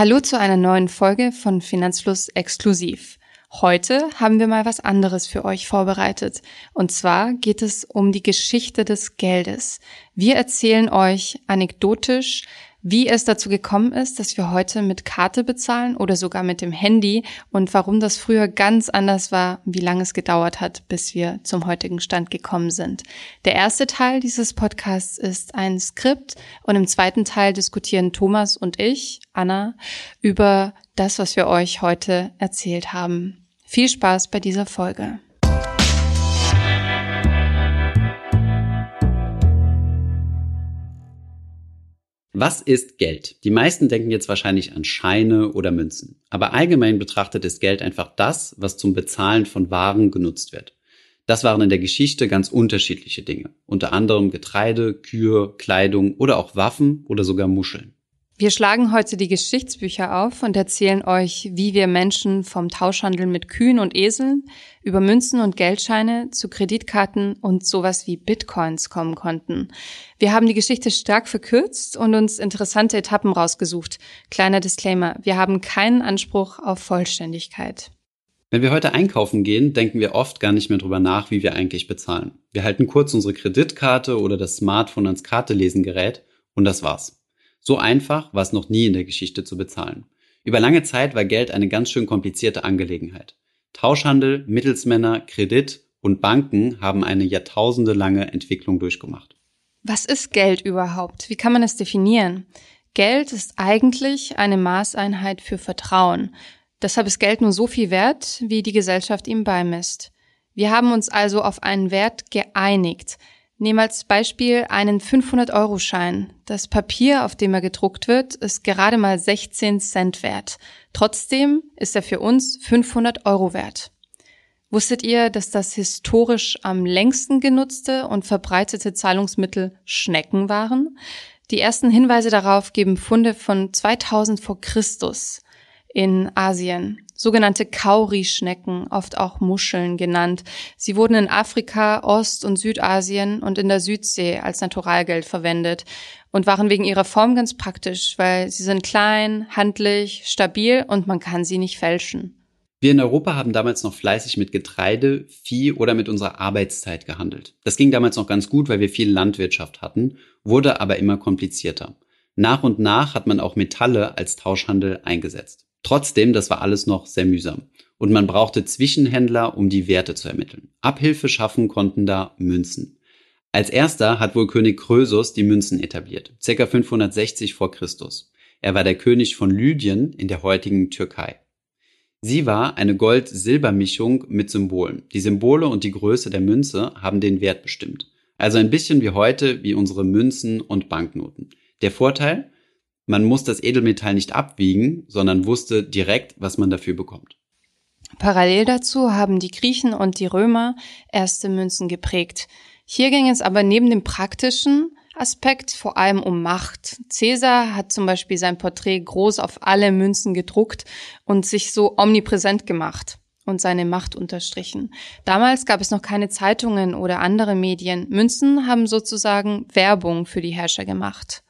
Hallo zu einer neuen Folge von Finanzfluss Exklusiv. Heute haben wir mal was anderes für euch vorbereitet. Und zwar geht es um die Geschichte des Geldes. Wir erzählen euch anekdotisch, wie es dazu gekommen ist, dass wir heute mit Karte bezahlen oder sogar mit dem Handy und warum das früher ganz anders war, wie lange es gedauert hat, bis wir zum heutigen Stand gekommen sind. Der erste Teil dieses Podcasts ist ein Skript und im zweiten Teil diskutieren Thomas und ich, Anna, über das, was wir euch heute erzählt haben. Viel Spaß bei dieser Folge. Was ist Geld? Die meisten denken jetzt wahrscheinlich an Scheine oder Münzen. Aber allgemein betrachtet ist Geld einfach das, was zum Bezahlen von Waren genutzt wird. Das waren in der Geschichte ganz unterschiedliche Dinge. Unter anderem Getreide, Kühe, Kleidung oder auch Waffen oder sogar Muscheln. Wir schlagen heute die Geschichtsbücher auf und erzählen euch, wie wir Menschen vom Tauschhandel mit Kühen und Eseln über Münzen und Geldscheine zu Kreditkarten und sowas wie Bitcoins kommen konnten. Wir haben die Geschichte stark verkürzt und uns interessante Etappen rausgesucht. Kleiner Disclaimer, wir haben keinen Anspruch auf Vollständigkeit. Wenn wir heute einkaufen gehen, denken wir oft gar nicht mehr drüber nach, wie wir eigentlich bezahlen. Wir halten kurz unsere Kreditkarte oder das Smartphone ans Kartelesengerät und das war's. So einfach war es noch nie in der Geschichte zu bezahlen. Über lange Zeit war Geld eine ganz schön komplizierte Angelegenheit. Tauschhandel, Mittelsmänner, Kredit und Banken haben eine jahrtausendelange Entwicklung durchgemacht. Was ist Geld überhaupt? Wie kann man es definieren? Geld ist eigentlich eine Maßeinheit für Vertrauen. Deshalb ist Geld nur so viel wert, wie die Gesellschaft ihm beimisst. Wir haben uns also auf einen Wert geeinigt. Nehmen als Beispiel einen 500-Euro-Schein. Das Papier, auf dem er gedruckt wird, ist gerade mal 16 Cent wert. Trotzdem ist er für uns 500 Euro wert. Wusstet ihr, dass das historisch am längsten genutzte und verbreitete Zahlungsmittel Schnecken waren? Die ersten Hinweise darauf geben Funde von 2000 vor Christus in Asien sogenannte Kauri-Schnecken, oft auch Muscheln genannt. Sie wurden in Afrika, Ost- und Südasien und in der Südsee als Naturalgeld verwendet und waren wegen ihrer Form ganz praktisch, weil sie sind klein, handlich, stabil und man kann sie nicht fälschen. Wir in Europa haben damals noch fleißig mit Getreide, Vieh oder mit unserer Arbeitszeit gehandelt. Das ging damals noch ganz gut, weil wir viel Landwirtschaft hatten, wurde aber immer komplizierter. Nach und nach hat man auch Metalle als Tauschhandel eingesetzt. Trotzdem, das war alles noch sehr mühsam. Und man brauchte Zwischenhändler, um die Werte zu ermitteln. Abhilfe schaffen konnten da Münzen. Als erster hat wohl König Krösus die Münzen etabliert, ca. 560 vor Christus. Er war der König von Lydien in der heutigen Türkei. Sie war eine Gold-Silber-Mischung mit Symbolen. Die Symbole und die Größe der Münze haben den Wert bestimmt. Also ein bisschen wie heute, wie unsere Münzen und Banknoten. Der Vorteil? Man muss das Edelmetall nicht abwiegen, sondern wusste direkt, was man dafür bekommt. Parallel dazu haben die Griechen und die Römer erste Münzen geprägt. Hier ging es aber neben dem praktischen Aspekt vor allem um Macht. Caesar hat zum Beispiel sein Porträt groß auf alle Münzen gedruckt und sich so omnipräsent gemacht und seine Macht unterstrichen. Damals gab es noch keine Zeitungen oder andere Medien. Münzen haben sozusagen Werbung für die Herrscher gemacht.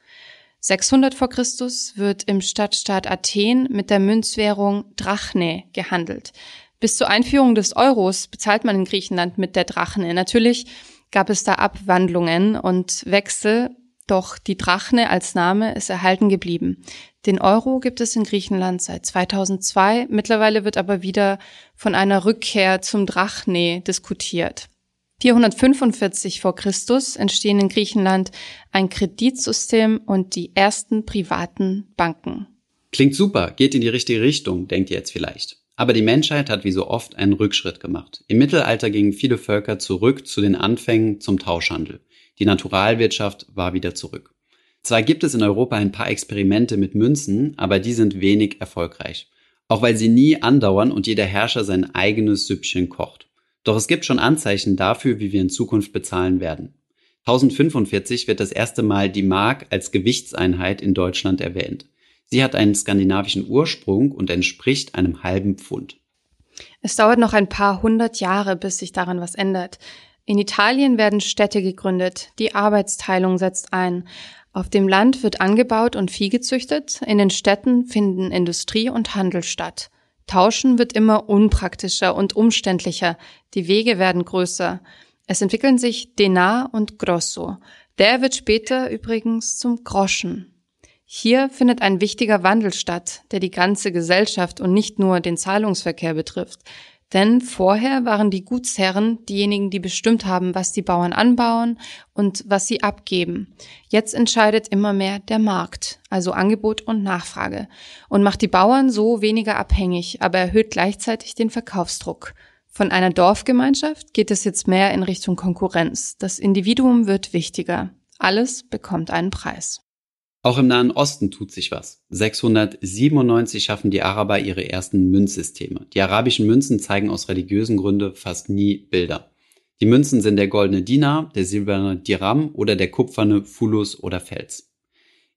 600 vor Christus wird im Stadtstaat Athen mit der Münzwährung Drachne gehandelt. Bis zur Einführung des Euros bezahlt man in Griechenland mit der Drachne. Natürlich gab es da Abwandlungen und Wechsel, doch die Drachne als Name ist erhalten geblieben. Den Euro gibt es in Griechenland seit 2002, mittlerweile wird aber wieder von einer Rückkehr zum Drachne diskutiert. 445 vor Christus entstehen in Griechenland ein Kreditsystem und die ersten privaten Banken. Klingt super, geht in die richtige Richtung, denkt ihr jetzt vielleicht. Aber die Menschheit hat wie so oft einen Rückschritt gemacht. Im Mittelalter gingen viele Völker zurück zu den Anfängen zum Tauschhandel. Die Naturalwirtschaft war wieder zurück. Zwar gibt es in Europa ein paar Experimente mit Münzen, aber die sind wenig erfolgreich. Auch weil sie nie andauern und jeder Herrscher sein eigenes Süppchen kocht. Doch es gibt schon Anzeichen dafür, wie wir in Zukunft bezahlen werden. 1045 wird das erste Mal die Mark als Gewichtseinheit in Deutschland erwähnt. Sie hat einen skandinavischen Ursprung und entspricht einem halben Pfund. Es dauert noch ein paar hundert Jahre, bis sich daran was ändert. In Italien werden Städte gegründet, die Arbeitsteilung setzt ein. Auf dem Land wird angebaut und Vieh gezüchtet, in den Städten finden Industrie und Handel statt. Tauschen wird immer unpraktischer und umständlicher, die Wege werden größer. Es entwickeln sich Denar und Grosso. Der wird später übrigens zum Groschen. Hier findet ein wichtiger Wandel statt, der die ganze Gesellschaft und nicht nur den Zahlungsverkehr betrifft. Denn vorher waren die Gutsherren diejenigen, die bestimmt haben, was die Bauern anbauen und was sie abgeben. Jetzt entscheidet immer mehr der Markt, also Angebot und Nachfrage, und macht die Bauern so weniger abhängig, aber erhöht gleichzeitig den Verkaufsdruck. Von einer Dorfgemeinschaft geht es jetzt mehr in Richtung Konkurrenz. Das Individuum wird wichtiger. Alles bekommt einen Preis. Auch im Nahen Osten tut sich was. 697 schaffen die Araber ihre ersten Münzsysteme. Die arabischen Münzen zeigen aus religiösen Gründen fast nie Bilder. Die Münzen sind der goldene Dinar, der silberne Dirham oder der kupferne Fulus oder Fels.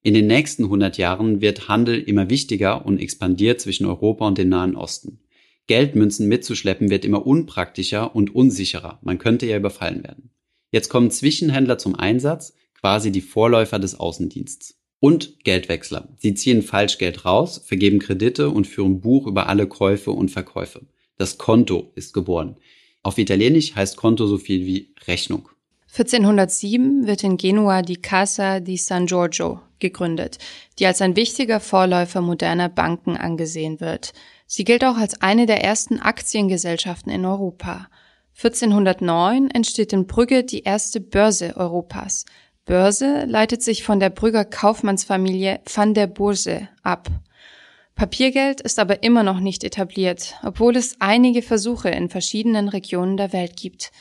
In den nächsten 100 Jahren wird Handel immer wichtiger und expandiert zwischen Europa und dem Nahen Osten. Geldmünzen mitzuschleppen wird immer unpraktischer und unsicherer. Man könnte ja überfallen werden. Jetzt kommen Zwischenhändler zum Einsatz, quasi die Vorläufer des Außendienstes und Geldwechsler. Sie ziehen Falschgeld raus, vergeben Kredite und führen Buch über alle Käufe und Verkäufe. Das Konto ist geboren. Auf Italienisch heißt Konto so viel wie Rechnung. 1407 wird in Genua die Casa di San Giorgio gegründet, die als ein wichtiger Vorläufer moderner Banken angesehen wird. Sie gilt auch als eine der ersten Aktiengesellschaften in Europa. 1409 entsteht in Brügge die erste Börse Europas. Börse leitet sich von der Brügger Kaufmannsfamilie van der Burse ab. Papiergeld ist aber immer noch nicht etabliert, obwohl es einige Versuche in verschiedenen Regionen der Welt gibt.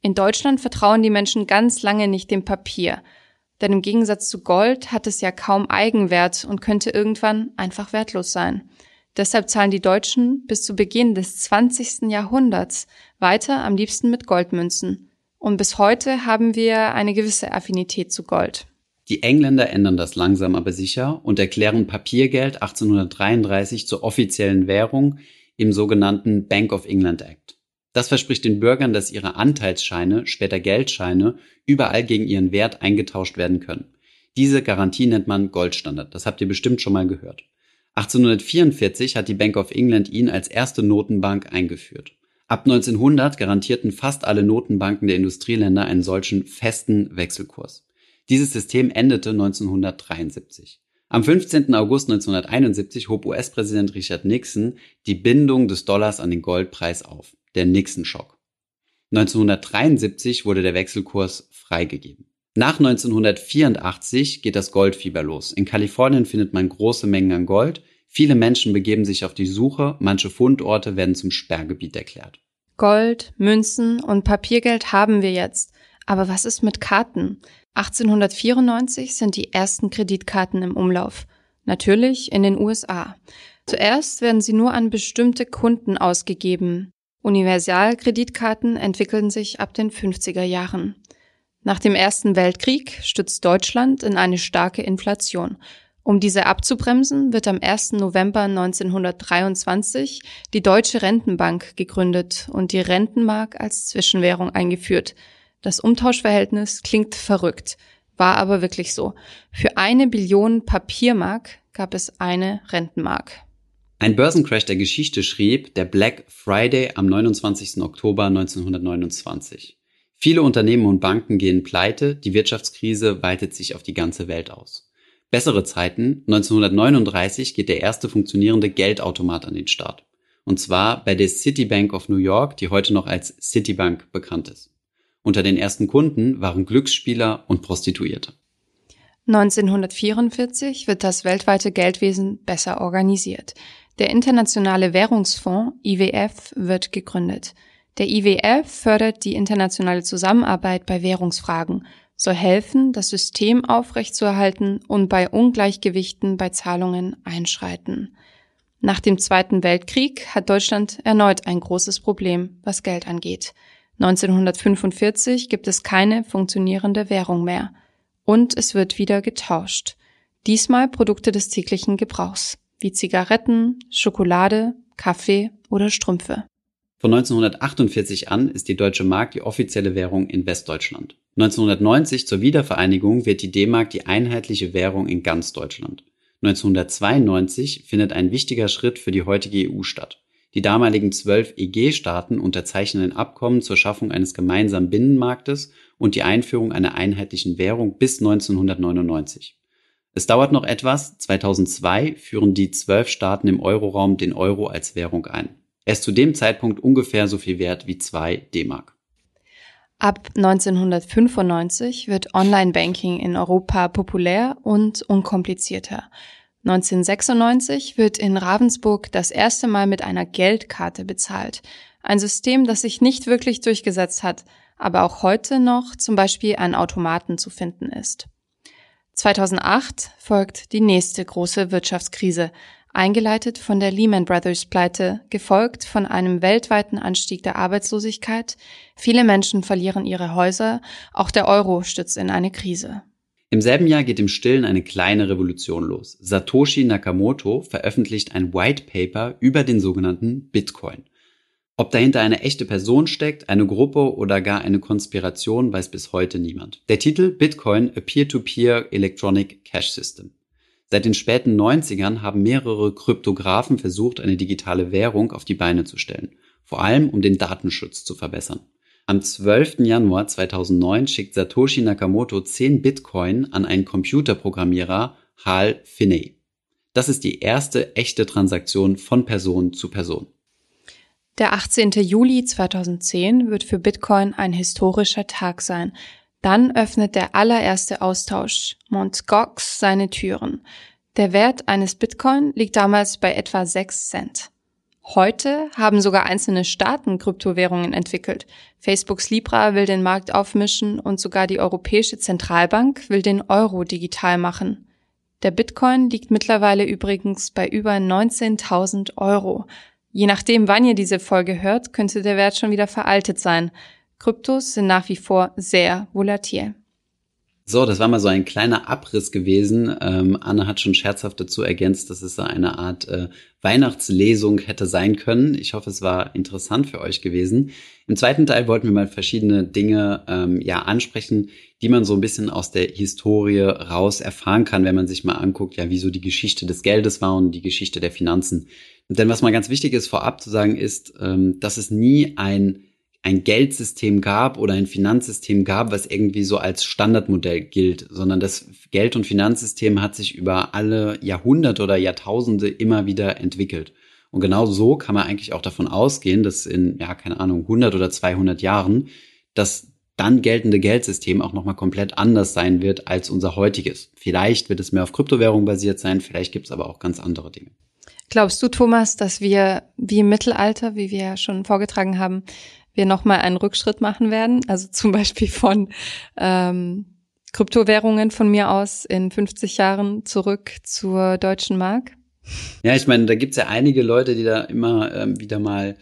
In Deutschland vertrauen die Menschen ganz lange nicht dem Papier, denn im Gegensatz zu Gold hat es ja kaum Eigenwert und könnte irgendwann einfach wertlos sein. Deshalb zahlen die Deutschen bis zu Beginn des 20. Jahrhunderts weiter am liebsten mit Goldmünzen. Und bis heute haben wir eine gewisse Affinität zu Gold. Die Engländer ändern das langsam aber sicher und erklären Papiergeld 1833 zur offiziellen Währung im sogenannten Bank of England Act. Das verspricht den Bürgern, dass ihre Anteilsscheine, später Geldscheine, überall gegen ihren Wert eingetauscht werden können. Diese Garantie nennt man Goldstandard. Das habt ihr bestimmt schon mal gehört. 1844 hat die Bank of England ihn als erste Notenbank eingeführt. Ab 1900 garantierten fast alle Notenbanken der Industrieländer einen solchen festen Wechselkurs. Dieses System endete 1973. Am 15. August 1971 hob US-Präsident Richard Nixon die Bindung des Dollars an den Goldpreis auf, der Nixon-Schock. 1973 wurde der Wechselkurs freigegeben. Nach 1984 geht das Goldfieber los. In Kalifornien findet man große Mengen an Gold. Viele Menschen begeben sich auf die Suche, manche Fundorte werden zum Sperrgebiet erklärt. Gold, Münzen und Papiergeld haben wir jetzt. Aber was ist mit Karten? 1894 sind die ersten Kreditkarten im Umlauf. Natürlich in den USA. Zuerst werden sie nur an bestimmte Kunden ausgegeben. Universalkreditkarten entwickeln sich ab den 50er Jahren. Nach dem Ersten Weltkrieg stützt Deutschland in eine starke Inflation. Um diese abzubremsen, wird am 1. November 1923 die Deutsche Rentenbank gegründet und die Rentenmark als Zwischenwährung eingeführt. Das Umtauschverhältnis klingt verrückt, war aber wirklich so. Für eine Billion Papiermark gab es eine Rentenmark. Ein Börsencrash der Geschichte schrieb der Black Friday am 29. Oktober 1929. Viele Unternehmen und Banken gehen pleite, die Wirtschaftskrise weitet sich auf die ganze Welt aus. Bessere Zeiten, 1939 geht der erste funktionierende Geldautomat an den Start. Und zwar bei der Citibank of New York, die heute noch als Citibank bekannt ist. Unter den ersten Kunden waren Glücksspieler und Prostituierte. 1944 wird das weltweite Geldwesen besser organisiert. Der Internationale Währungsfonds IWF wird gegründet. Der IWF fördert die internationale Zusammenarbeit bei Währungsfragen soll helfen, das System aufrechtzuerhalten und bei Ungleichgewichten bei Zahlungen einschreiten. Nach dem Zweiten Weltkrieg hat Deutschland erneut ein großes Problem, was Geld angeht. 1945 gibt es keine funktionierende Währung mehr. Und es wird wieder getauscht. Diesmal Produkte des täglichen Gebrauchs, wie Zigaretten, Schokolade, Kaffee oder Strümpfe. Von 1948 an ist die deutsche Mark die offizielle Währung in Westdeutschland. 1990 zur Wiedervereinigung wird die D-Mark die einheitliche Währung in ganz Deutschland. 1992 findet ein wichtiger Schritt für die heutige EU statt. Die damaligen zwölf EG-Staaten unterzeichnen ein Abkommen zur Schaffung eines gemeinsamen Binnenmarktes und die Einführung einer einheitlichen Währung bis 1999. Es dauert noch etwas, 2002 führen die zwölf Staaten im Euroraum den Euro als Währung ein. Er ist zu dem Zeitpunkt ungefähr so viel wert wie zwei D-Mark. Ab 1995 wird Online-Banking in Europa populär und unkomplizierter. 1996 wird in Ravensburg das erste Mal mit einer Geldkarte bezahlt. Ein System, das sich nicht wirklich durchgesetzt hat, aber auch heute noch zum Beispiel an Automaten zu finden ist. 2008 folgt die nächste große Wirtschaftskrise, eingeleitet von der Lehman Brothers Pleite, gefolgt von einem weltweiten Anstieg der Arbeitslosigkeit. Viele Menschen verlieren ihre Häuser, auch der Euro stützt in eine Krise. Im selben Jahr geht im Stillen eine kleine Revolution los. Satoshi Nakamoto veröffentlicht ein White Paper über den sogenannten Bitcoin. Ob dahinter eine echte Person steckt, eine Gruppe oder gar eine Konspiration, weiß bis heute niemand. Der Titel Bitcoin, a Peer-to-Peer -Peer Electronic Cash System. Seit den späten 90ern haben mehrere Kryptografen versucht, eine digitale Währung auf die Beine zu stellen, vor allem um den Datenschutz zu verbessern. Am 12. Januar 2009 schickt Satoshi Nakamoto 10 Bitcoin an einen Computerprogrammierer Hal Finney. Das ist die erste echte Transaktion von Person zu Person. Der 18. Juli 2010 wird für Bitcoin ein historischer Tag sein, dann öffnet der allererste Austausch, Mt. Gox, seine Türen. Der Wert eines Bitcoin liegt damals bei etwa 6 Cent. Heute haben sogar einzelne Staaten Kryptowährungen entwickelt. Facebooks Libra will den Markt aufmischen und sogar die Europäische Zentralbank will den Euro digital machen. Der Bitcoin liegt mittlerweile übrigens bei über 19.000 Euro. Je nachdem, wann ihr diese Folge hört, könnte der Wert schon wieder veraltet sein. Kryptos sind nach wie vor sehr volatil. So, das war mal so ein kleiner Abriss gewesen. Ähm, Anne hat schon scherzhaft dazu ergänzt, dass es so eine Art äh, Weihnachtslesung hätte sein können. Ich hoffe, es war interessant für euch gewesen. Im zweiten Teil wollten wir mal verschiedene Dinge ähm, ja ansprechen, die man so ein bisschen aus der Historie raus erfahren kann, wenn man sich mal anguckt, ja, wieso die Geschichte des Geldes war und die Geschichte der Finanzen. Denn was mal ganz wichtig ist, vorab zu sagen, ist, ähm, dass es nie ein ein Geldsystem gab oder ein Finanzsystem gab, was irgendwie so als Standardmodell gilt, sondern das Geld- und Finanzsystem hat sich über alle Jahrhunderte oder Jahrtausende immer wieder entwickelt. Und genau so kann man eigentlich auch davon ausgehen, dass in, ja, keine Ahnung, 100 oder 200 Jahren das dann geltende Geldsystem auch nochmal komplett anders sein wird als unser heutiges. Vielleicht wird es mehr auf Kryptowährung basiert sein, vielleicht gibt es aber auch ganz andere Dinge. Glaubst du, Thomas, dass wir wie im Mittelalter, wie wir ja schon vorgetragen haben, wir nochmal einen Rückschritt machen werden. Also zum Beispiel von ähm, Kryptowährungen von mir aus in 50 Jahren zurück zur deutschen Mark. Ja, ich meine, da gibt's ja einige Leute, die da immer ähm, wieder mal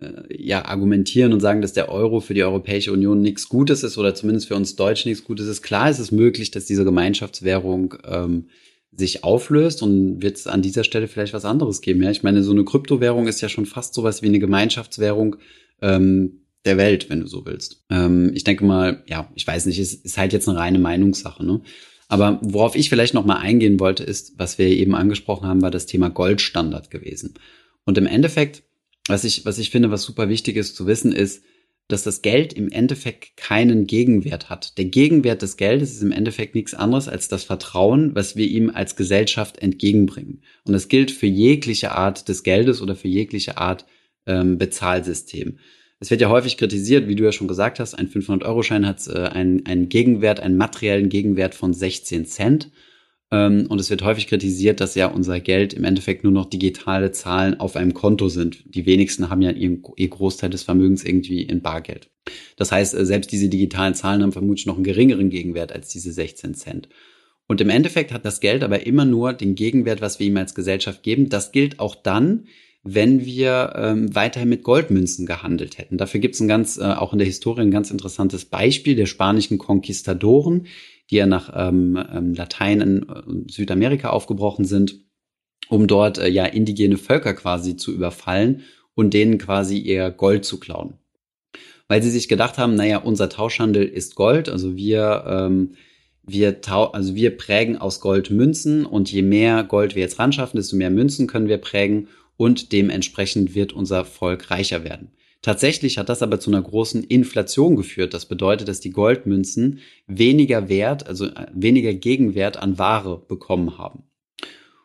äh, ja argumentieren und sagen, dass der Euro für die Europäische Union nichts Gutes ist oder zumindest für uns Deutschen nichts Gutes ist. Klar ist es möglich, dass diese Gemeinschaftswährung ähm, sich auflöst und wird es an dieser Stelle vielleicht was anderes geben. Ja, ich meine, so eine Kryptowährung ist ja schon fast sowas wie eine Gemeinschaftswährung ähm, der Welt, wenn du so willst. Ähm, ich denke mal, ja, ich weiß nicht, es ist halt jetzt eine reine Meinungssache, ne? Aber worauf ich vielleicht noch mal eingehen wollte, ist, was wir eben angesprochen haben, war das Thema Goldstandard gewesen. Und im Endeffekt, was ich, was ich finde, was super wichtig ist zu wissen, ist, dass das Geld im Endeffekt keinen Gegenwert hat. Der Gegenwert des Geldes ist im Endeffekt nichts anderes als das Vertrauen, was wir ihm als Gesellschaft entgegenbringen. Und das gilt für jegliche Art des Geldes oder für jegliche Art ähm, Bezahlsystem. Es wird ja häufig kritisiert, wie du ja schon gesagt hast, ein 500-Euro-Schein hat äh, einen, einen Gegenwert, einen materiellen Gegenwert von 16 Cent. Ähm, und es wird häufig kritisiert, dass ja unser Geld im Endeffekt nur noch digitale Zahlen auf einem Konto sind. Die wenigsten haben ja ihren, ihr Großteil des Vermögens irgendwie in Bargeld. Das heißt, äh, selbst diese digitalen Zahlen haben vermutlich noch einen geringeren Gegenwert als diese 16 Cent. Und im Endeffekt hat das Geld aber immer nur den Gegenwert, was wir ihm als Gesellschaft geben. Das gilt auch dann, wenn wir ähm, weiterhin mit Goldmünzen gehandelt hätten. Dafür gibt es ein ganz, äh, auch in der Historie ein ganz interessantes Beispiel der spanischen Konquistadoren, die ja nach ähm, ähm, Latein in äh, Südamerika aufgebrochen sind, um dort äh, ja indigene Völker quasi zu überfallen und denen quasi ihr Gold zu klauen. weil sie sich gedacht haben, naja, unser Tauschhandel ist Gold, also wir, ähm, wir, tau also wir prägen aus Gold Münzen und je mehr Gold wir jetzt ran schaffen, desto mehr Münzen können wir prägen und dementsprechend wird unser Volk reicher werden. Tatsächlich hat das aber zu einer großen Inflation geführt. Das bedeutet, dass die Goldmünzen weniger Wert, also äh, weniger Gegenwert an Ware bekommen haben.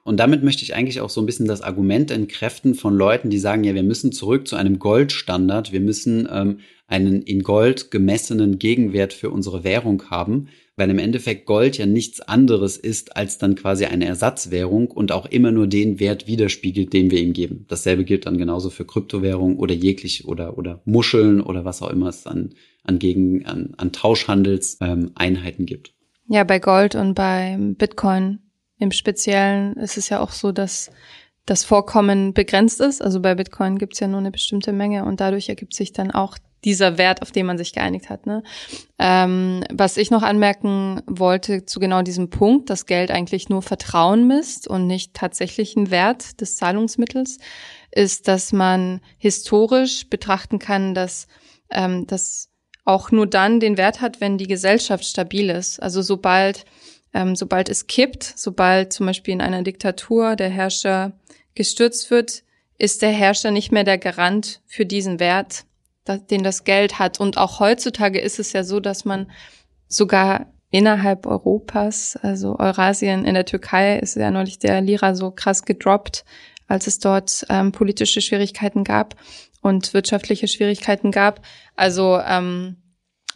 Und damit möchte ich eigentlich auch so ein bisschen das Argument entkräften von Leuten, die sagen, ja, wir müssen zurück zu einem Goldstandard, wir müssen ähm, einen in Gold gemessenen Gegenwert für unsere Währung haben, weil im Endeffekt Gold ja nichts anderes ist als dann quasi eine Ersatzwährung und auch immer nur den Wert widerspiegelt, den wir ihm geben. Dasselbe gilt dann genauso für Kryptowährung oder jeglich oder oder Muscheln oder was auch immer es an an Gegen an, an Tauschhandelseinheiten ähm, gibt. Ja, bei Gold und bei Bitcoin im Speziellen ist es ja auch so, dass das Vorkommen begrenzt ist. Also bei Bitcoin gibt es ja nur eine bestimmte Menge und dadurch ergibt sich dann auch dieser Wert, auf den man sich geeinigt hat. Ne? Ähm, was ich noch anmerken wollte zu genau diesem Punkt, dass Geld eigentlich nur Vertrauen misst und nicht tatsächlichen Wert des Zahlungsmittels, ist, dass man historisch betrachten kann, dass ähm, das auch nur dann den Wert hat, wenn die Gesellschaft stabil ist. Also sobald ähm, sobald es kippt, sobald zum Beispiel in einer Diktatur der Herrscher gestürzt wird, ist der Herrscher nicht mehr der Garant für diesen Wert, den das Geld hat. Und auch heutzutage ist es ja so, dass man sogar innerhalb Europas, also Eurasien, in der Türkei ist ja neulich der Lira so krass gedroppt, als es dort ähm, politische Schwierigkeiten gab und wirtschaftliche Schwierigkeiten gab. Also ähm,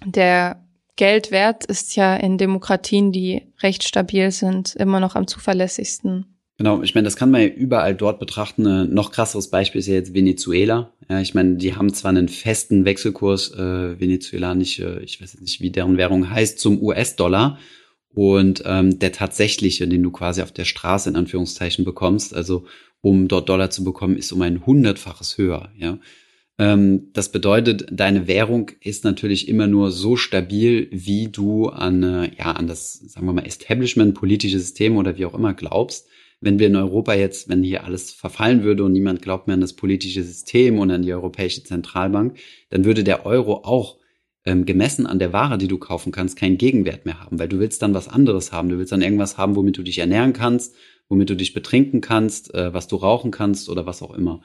der Geld wert ist ja in Demokratien, die recht stabil sind, immer noch am zuverlässigsten. Genau, ich meine, das kann man ja überall dort betrachten. Ein noch krasseres Beispiel ist ja jetzt Venezuela. Ja, ich meine, die haben zwar einen festen Wechselkurs, äh, Venezuela nicht, äh, ich weiß jetzt nicht, wie deren Währung heißt, zum US-Dollar. Und ähm, der tatsächliche, den du quasi auf der Straße in Anführungszeichen bekommst, also um dort Dollar zu bekommen, ist um ein hundertfaches höher. Ja, ähm, das bedeutet, deine Währung ist natürlich immer nur so stabil, wie du an, äh, ja, an das, sagen wir mal, Establishment, politische System oder wie auch immer glaubst. Wenn wir in Europa jetzt, wenn hier alles verfallen würde und niemand glaubt mehr an das politische System und an die Europäische Zentralbank, dann würde der Euro auch ähm, gemessen an der Ware, die du kaufen kannst, keinen Gegenwert mehr haben, weil du willst dann was anderes haben. Du willst dann irgendwas haben, womit du dich ernähren kannst, womit du dich betrinken kannst, äh, was du rauchen kannst oder was auch immer.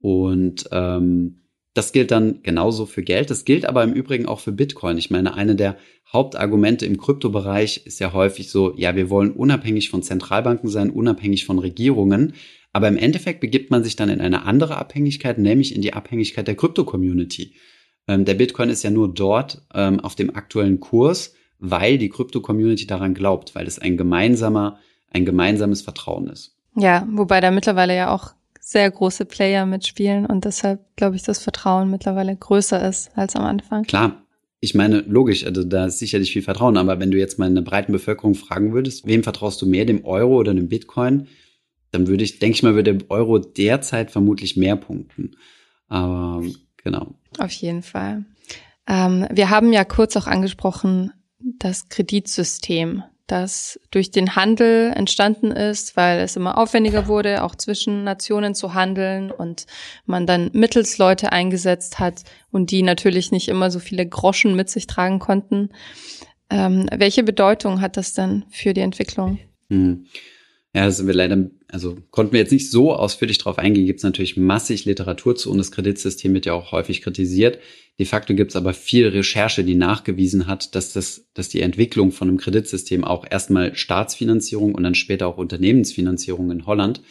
Und ähm, das gilt dann genauso für Geld. Das gilt aber im Übrigen auch für Bitcoin. Ich meine, eine der Hauptargumente im Kryptobereich ist ja häufig so, ja, wir wollen unabhängig von Zentralbanken sein, unabhängig von Regierungen. Aber im Endeffekt begibt man sich dann in eine andere Abhängigkeit, nämlich in die Abhängigkeit der Krypto-Community. Ähm, der Bitcoin ist ja nur dort ähm, auf dem aktuellen Kurs, weil die Krypto-Community daran glaubt, weil es ein gemeinsamer, ein gemeinsames Vertrauen ist. Ja, wobei da mittlerweile ja auch sehr große Player mitspielen und deshalb glaube ich, das Vertrauen mittlerweile größer ist als am Anfang. Klar. Ich meine, logisch, also da ist sicherlich viel Vertrauen, aber wenn du jetzt mal in der breiten Bevölkerung fragen würdest, wem vertraust du mehr, dem Euro oder dem Bitcoin, dann würde ich, denke ich mal, würde der Euro derzeit vermutlich mehr punkten. Aber genau. Auf jeden Fall. Ähm, wir haben ja kurz auch angesprochen, das Kreditsystem das durch den Handel entstanden ist, weil es immer aufwendiger wurde, auch zwischen Nationen zu handeln und man dann Mittelsleute eingesetzt hat und die natürlich nicht immer so viele Groschen mit sich tragen konnten. Ähm, welche Bedeutung hat das denn für die Entwicklung? Hm. Ja, da sind wir leider, also konnten wir jetzt nicht so ausführlich drauf eingehen. Gibt es natürlich massig Literatur zu und das Kreditsystem wird ja auch häufig kritisiert. De facto gibt es aber viel Recherche, die nachgewiesen hat, dass das, dass die Entwicklung von einem Kreditsystem auch erstmal Staatsfinanzierung und dann später auch Unternehmensfinanzierung in Holland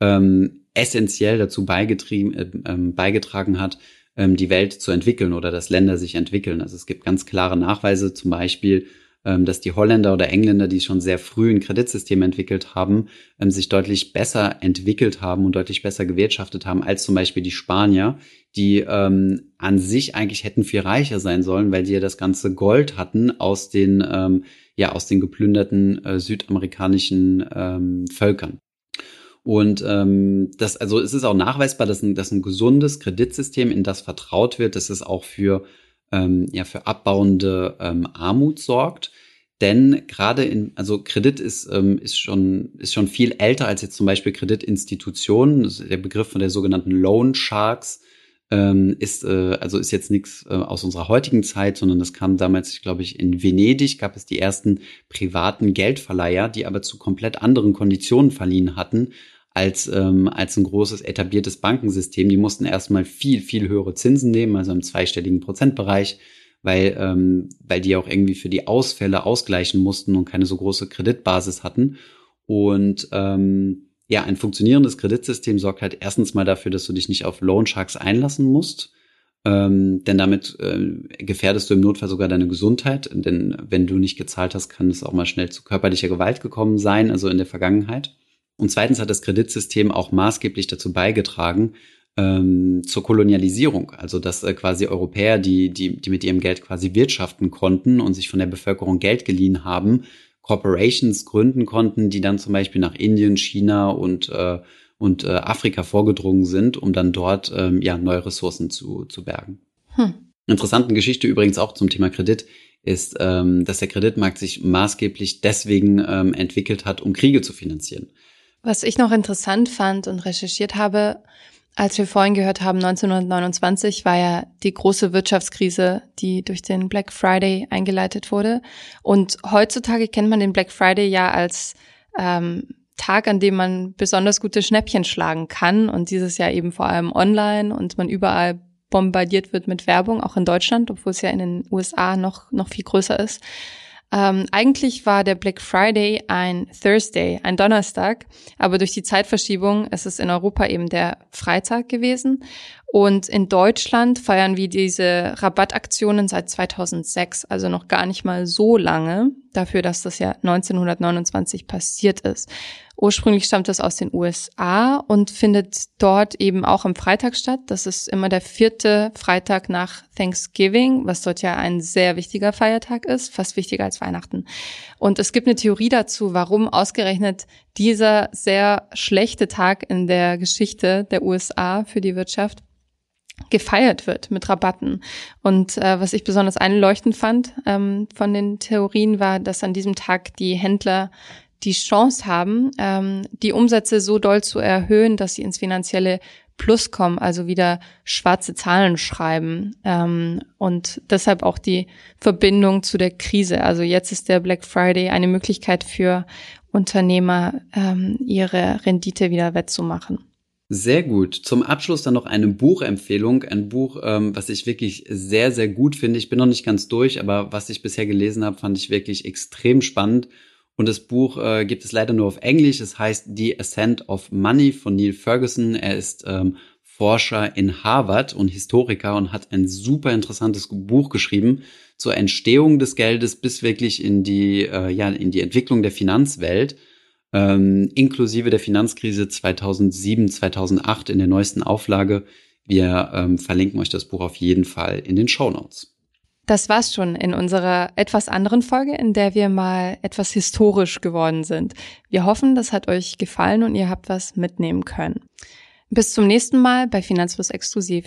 ähm, essentiell dazu beigetrieben, äh, ähm, beigetragen hat, ähm, die Welt zu entwickeln oder dass Länder sich entwickeln. Also es gibt ganz klare Nachweise, zum Beispiel dass die Holländer oder Engländer, die schon sehr früh ein Kreditsystem entwickelt haben, ähm, sich deutlich besser entwickelt haben und deutlich besser gewirtschaftet haben als zum Beispiel die Spanier, die ähm, an sich eigentlich hätten viel reicher sein sollen, weil die ja das ganze Gold hatten aus den ähm, ja aus den geplünderten äh, südamerikanischen ähm, Völkern. Und ähm, das, also es ist auch nachweisbar, dass ein, dass ein gesundes Kreditsystem, in das vertraut wird, dass es auch für ähm, ja für abbauende ähm, Armut sorgt. Denn gerade in, also Kredit ist, ähm, ist, schon, ist schon viel älter als jetzt zum Beispiel Kreditinstitutionen. Der Begriff von der sogenannten Loan Sharks ähm, ist äh, also ist jetzt nichts äh, aus unserer heutigen Zeit, sondern das kam damals, glaube ich, in Venedig gab es die ersten privaten Geldverleiher, die aber zu komplett anderen Konditionen verliehen hatten als ähm, als ein großes etabliertes Bankensystem. Die mussten erstmal viel viel höhere Zinsen nehmen, also im zweistelligen Prozentbereich, weil ähm, weil die auch irgendwie für die Ausfälle ausgleichen mussten und keine so große Kreditbasis hatten und ähm, ja, ein funktionierendes Kreditsystem sorgt halt erstens mal dafür, dass du dich nicht auf Loan Sharks einlassen musst. Ähm, denn damit äh, gefährdest du im Notfall sogar deine Gesundheit. Denn wenn du nicht gezahlt hast, kann es auch mal schnell zu körperlicher Gewalt gekommen sein, also in der Vergangenheit. Und zweitens hat das Kreditsystem auch maßgeblich dazu beigetragen, ähm, zur Kolonialisierung. Also dass äh, quasi Europäer, die, die, die mit ihrem Geld quasi wirtschaften konnten und sich von der Bevölkerung Geld geliehen haben, Corporations gründen konnten, die dann zum Beispiel nach Indien, China und, äh, und äh, Afrika vorgedrungen sind, um dann dort ähm, ja, neue Ressourcen zu, zu bergen. Hm. Interessante Geschichte übrigens auch zum Thema Kredit ist, ähm, dass der Kreditmarkt sich maßgeblich deswegen ähm, entwickelt hat, um Kriege zu finanzieren. Was ich noch interessant fand und recherchiert habe, als wir vorhin gehört haben, 1929 war ja die große Wirtschaftskrise, die durch den Black Friday eingeleitet wurde. Und heutzutage kennt man den Black Friday ja als ähm, Tag, an dem man besonders gute Schnäppchen schlagen kann. Und dieses Jahr eben vor allem online und man überall bombardiert wird mit Werbung, auch in Deutschland, obwohl es ja in den USA noch, noch viel größer ist. Ähm, eigentlich war der Black Friday ein Thursday, ein Donnerstag, aber durch die Zeitverschiebung ist es in Europa eben der Freitag gewesen. Und in Deutschland feiern wir diese Rabattaktionen seit 2006, also noch gar nicht mal so lange, dafür, dass das ja 1929 passiert ist. Ursprünglich stammt das aus den USA und findet dort eben auch am Freitag statt. Das ist immer der vierte Freitag nach Thanksgiving, was dort ja ein sehr wichtiger Feiertag ist, fast wichtiger als Weihnachten. Und es gibt eine Theorie dazu, warum ausgerechnet dieser sehr schlechte Tag in der Geschichte der USA für die Wirtschaft gefeiert wird mit Rabatten. Und äh, was ich besonders einleuchtend fand ähm, von den Theorien war, dass an diesem Tag die Händler die Chance haben, ähm, die Umsätze so doll zu erhöhen, dass sie ins finanzielle Plus kommen, also wieder schwarze Zahlen schreiben. Ähm, und deshalb auch die Verbindung zu der Krise. Also jetzt ist der Black Friday eine Möglichkeit für Unternehmer, ähm, ihre Rendite wieder wettzumachen. Sehr gut. Zum Abschluss dann noch eine Buchempfehlung. Ein Buch, ähm, was ich wirklich sehr, sehr gut finde. Ich bin noch nicht ganz durch, aber was ich bisher gelesen habe, fand ich wirklich extrem spannend. Und das Buch äh, gibt es leider nur auf Englisch. Es heißt The Ascent of Money von Neil Ferguson. Er ist ähm, Forscher in Harvard und Historiker und hat ein super interessantes Buch geschrieben zur Entstehung des Geldes bis wirklich in die, äh, ja, in die Entwicklung der Finanzwelt ähm, inklusive der Finanzkrise 2007, 2008 in der neuesten Auflage. Wir ähm, verlinken euch das Buch auf jeden Fall in den Show Notes. Das war's schon in unserer etwas anderen Folge, in der wir mal etwas historisch geworden sind. Wir hoffen, das hat euch gefallen und ihr habt was mitnehmen können. Bis zum nächsten Mal bei Finanzfluss Exklusiv.